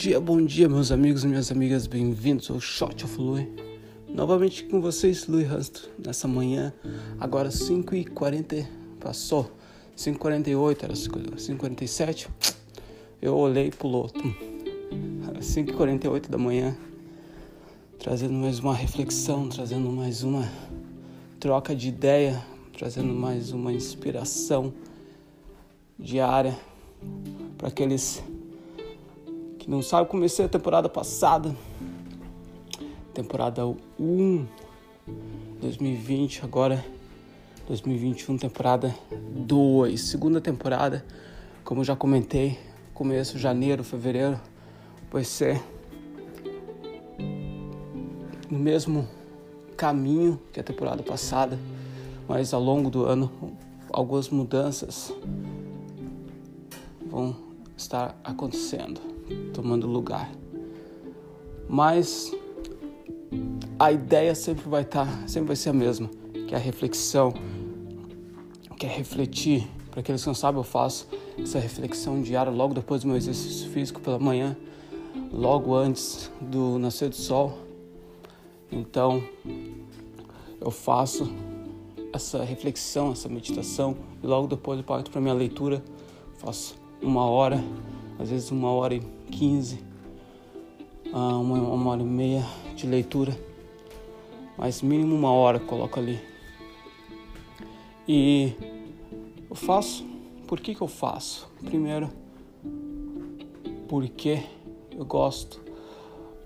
dia, bom dia, meus amigos e minhas amigas, bem-vindos ao Shot of Louis. Novamente com vocês, Louis Rastro, nessa manhã, agora 5h40, passou, 5h48, era 5h47, eu olhei e pulou, 5h48 da manhã, trazendo mais uma reflexão, trazendo mais uma troca de ideia, trazendo mais uma inspiração diária para aqueles que não sabem, comecei a temporada passada, temporada 1, 2020, agora 2021, temporada 2, segunda temporada, como já comentei, começo janeiro, fevereiro, vai ser no mesmo caminho que a temporada passada, mas ao longo do ano algumas mudanças vão estar acontecendo tomando lugar. Mas a ideia sempre vai estar, tá, sempre vai ser a mesma, que é a reflexão, que é refletir. Para aqueles que não sabem, eu faço essa reflexão diária logo depois do meu exercício físico pela manhã, logo antes do nascer do sol. Então, eu faço essa reflexão, essa meditação e logo depois eu parto para minha leitura. Faço uma hora às vezes uma hora e quinze, ah, uma, uma hora e meia de leitura, mas mínimo uma hora coloco ali. E eu faço, por que, que eu faço? Primeiro, porque eu gosto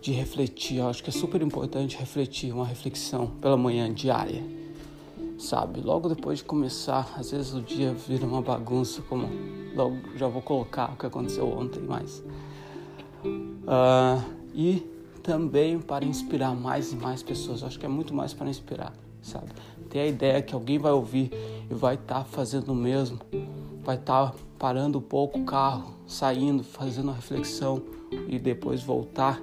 de refletir, eu acho que é super importante refletir, uma reflexão pela manhã diária sabe? Logo depois de começar, às vezes o dia vira uma bagunça, como logo já vou colocar o que aconteceu ontem, mas uh, e também para inspirar mais e mais pessoas. Eu acho que é muito mais para inspirar, sabe? Ter a ideia que alguém vai ouvir e vai estar tá fazendo o mesmo, vai estar tá parando um pouco o carro, saindo, fazendo uma reflexão e depois voltar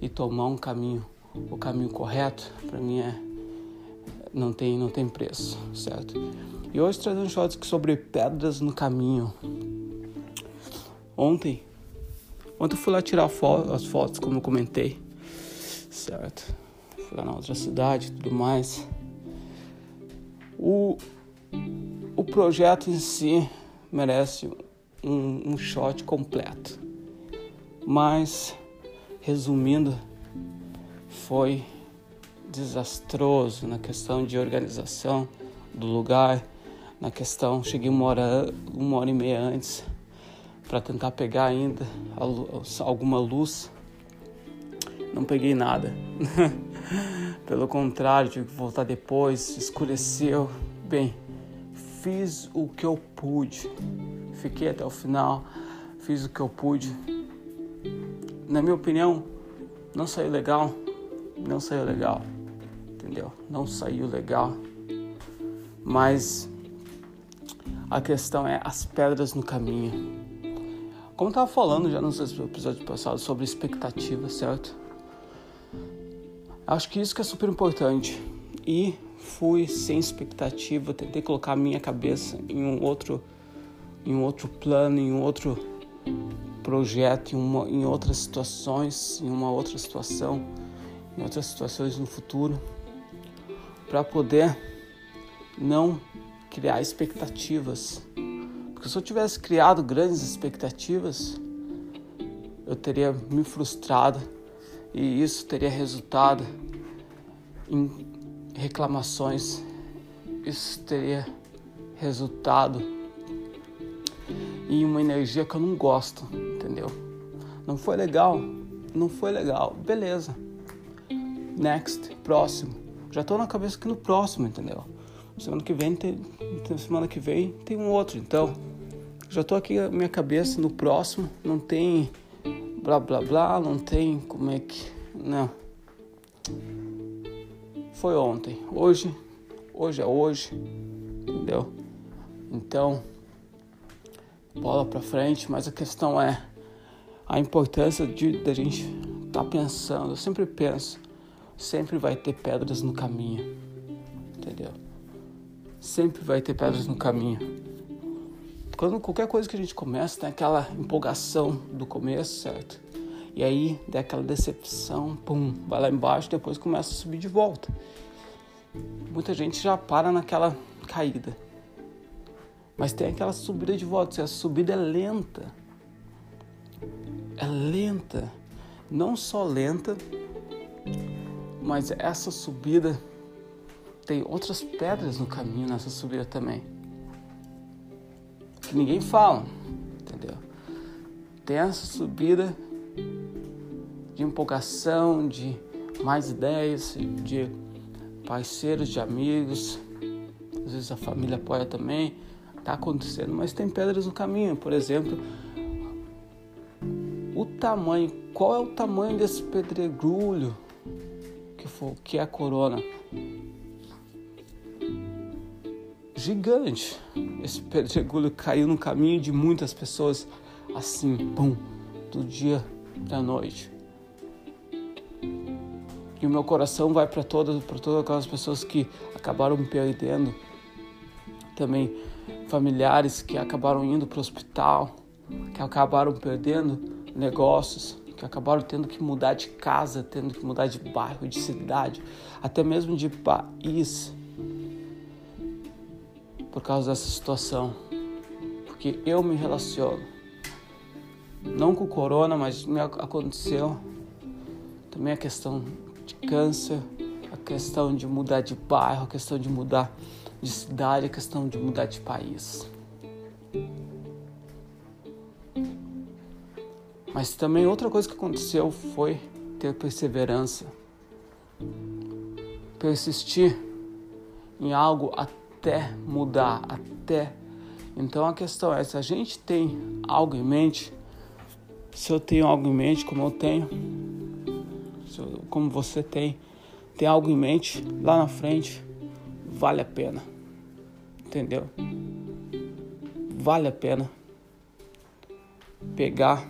e tomar um caminho, o caminho correto, para mim é não tem, não tem preço, certo? E hoje trazendo shots sobre pedras no caminho. Ontem, ontem eu fui lá tirar as fotos, como eu comentei, certo? Fui lá na outra cidade e tudo mais. O, o projeto em si merece um, um shot completo. Mas, resumindo, foi desastroso na questão de organização do lugar, na questão cheguei uma hora, uma hora e meia antes para tentar pegar ainda alguma luz. Não peguei nada. Pelo contrário, tive que voltar depois, escureceu. Bem, fiz o que eu pude. Fiquei até o final, fiz o que eu pude. Na minha opinião, não saiu legal. Não saiu legal entendeu? Não saiu legal. Mas a questão é as pedras no caminho. Como eu tava falando já nos episódios passados sobre expectativa, certo? Acho que isso que é super importante. E fui sem expectativa, tentei colocar a minha cabeça em um outro em um outro plano, em um outro projeto, em, uma, em outras situações, em uma outra situação, em outras situações no futuro para poder não criar expectativas. Porque se eu tivesse criado grandes expectativas, eu teria me frustrado e isso teria resultado em reclamações. Isso teria resultado em uma energia que eu não gosto, entendeu? Não foi legal, não foi legal, beleza. Next, próximo já tô na cabeça que no próximo, entendeu? Semana que vem tem, semana que vem tem um outro, então já tô aqui minha cabeça no próximo, não tem blá blá blá, não tem como é que, não. Foi ontem, hoje, hoje é hoje, entendeu? Então, bola para frente, mas a questão é a importância de da gente estar tá pensando. Eu sempre penso sempre vai ter pedras no caminho, entendeu? Sempre vai ter pedras no caminho. Quando qualquer coisa que a gente começa tem aquela empolgação do começo, certo? E aí, daquela decepção, pum, vai lá embaixo, depois começa a subir de volta. Muita gente já para naquela caída. Mas tem aquela subida de volta, a subida é lenta. É lenta. Não só lenta, mas essa subida tem outras pedras no caminho nessa subida também. Que ninguém fala, entendeu? Tem essa subida de empolgação, de mais ideias, de parceiros, de amigos. Às vezes a família apoia também. Tá acontecendo, mas tem pedras no caminho. Por exemplo, o tamanho. Qual é o tamanho desse pedregulho que, for, que é a corona? Gigante. Esse pedregulho caiu no caminho de muitas pessoas assim, pum, do dia da noite. E o meu coração vai para todas, para todas aquelas pessoas que acabaram perdendo, também familiares que acabaram indo para o hospital, que acabaram perdendo negócios, que acabaram tendo que mudar de casa, tendo que mudar de bairro, de cidade, até mesmo de país, por causa dessa situação. Porque eu me relaciono, não com o corona, mas me aconteceu também a questão de câncer, a questão de mudar de bairro, a questão de mudar de cidade, a questão de mudar de país. Mas também outra coisa que aconteceu foi ter perseverança. Persistir em algo até mudar, até. Então a questão é: se a gente tem algo em mente, se eu tenho algo em mente, como eu tenho, como você tem, tem algo em mente lá na frente, vale a pena. Entendeu? Vale a pena pegar,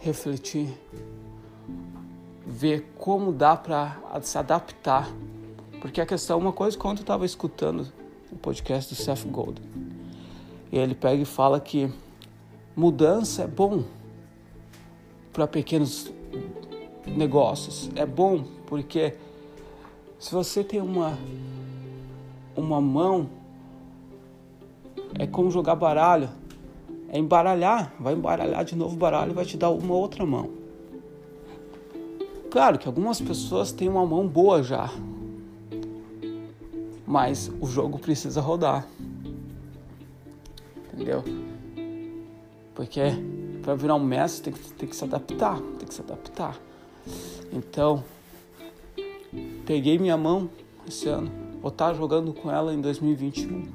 refletir, ver como dá para se adaptar. Porque a questão, uma coisa, quando eu estava escutando o podcast do Seth Golden, e ele pega e fala que mudança é bom para pequenos negócios. É bom porque se você tem uma uma mão é como jogar baralho, é embaralhar, vai embaralhar de novo o baralho e vai te dar uma outra mão. Claro que algumas pessoas têm uma mão boa já, mas o jogo precisa rodar. Entendeu? Porque para virar um mestre tem que, tem que se adaptar, tem que se adaptar. Então, peguei minha mão esse ano, vou estar jogando com ela em 2021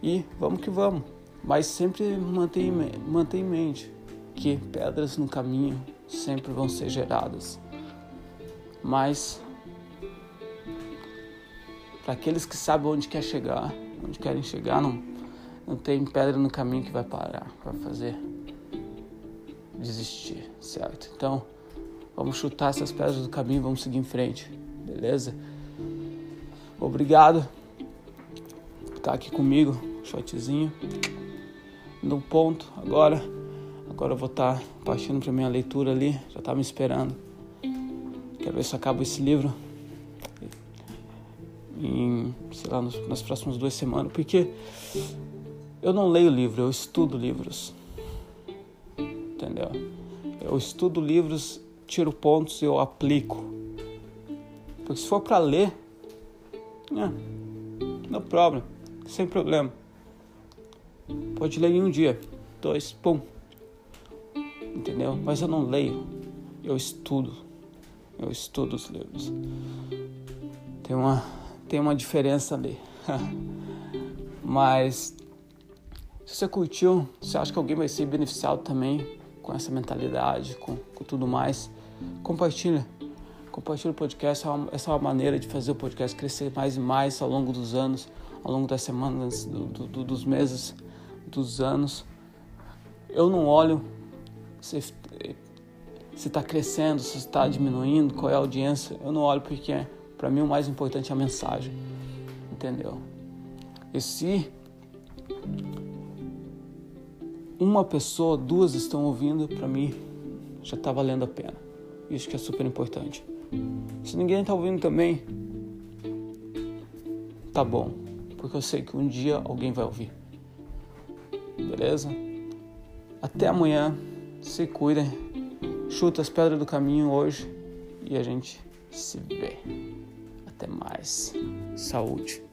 e vamos que vamos. Mas sempre mantenha, mantenha em mente que pedras no caminho sempre vão ser geradas. Mas para aqueles que sabem onde quer chegar, onde querem chegar, não, não tem pedra no caminho que vai parar, vai fazer desistir, certo? Então, Vamos chutar essas pedras do caminho, vamos seguir em frente, beleza? Obrigado por estar aqui comigo, shotzinho. No ponto, agora, agora eu vou estar partindo para minha leitura ali, já tá me esperando. Quero ver se acaba esse livro em, sei lá, nas próximas duas semanas, porque eu não leio livro, eu estudo livros. Entendeu? Eu estudo livros tiro pontos e eu aplico. Porque se for para ler, não problema, sem problema. Pode ler em um dia, dois, pum. Entendeu? Mas eu não leio, eu estudo. Eu estudo os livros. Tem uma, tem uma diferença ali. Mas se você curtiu, você acha que alguém vai ser beneficiado também com essa mentalidade, com, com tudo mais, Compartilha. Compartilha o podcast. Essa é uma maneira de fazer o podcast crescer mais e mais ao longo dos anos, ao longo das semanas, do, do, dos meses, dos anos. Eu não olho se está crescendo, se está diminuindo, qual é a audiência. Eu não olho porque, para mim, o mais importante é a mensagem. Entendeu? E se uma pessoa, duas estão ouvindo, para mim já está valendo a pena. Isso que é super importante. Se ninguém está ouvindo também, tá bom, porque eu sei que um dia alguém vai ouvir. Beleza? Até amanhã. Se cuidem. Chuta as pedras do caminho hoje e a gente se vê. Até mais. Saúde.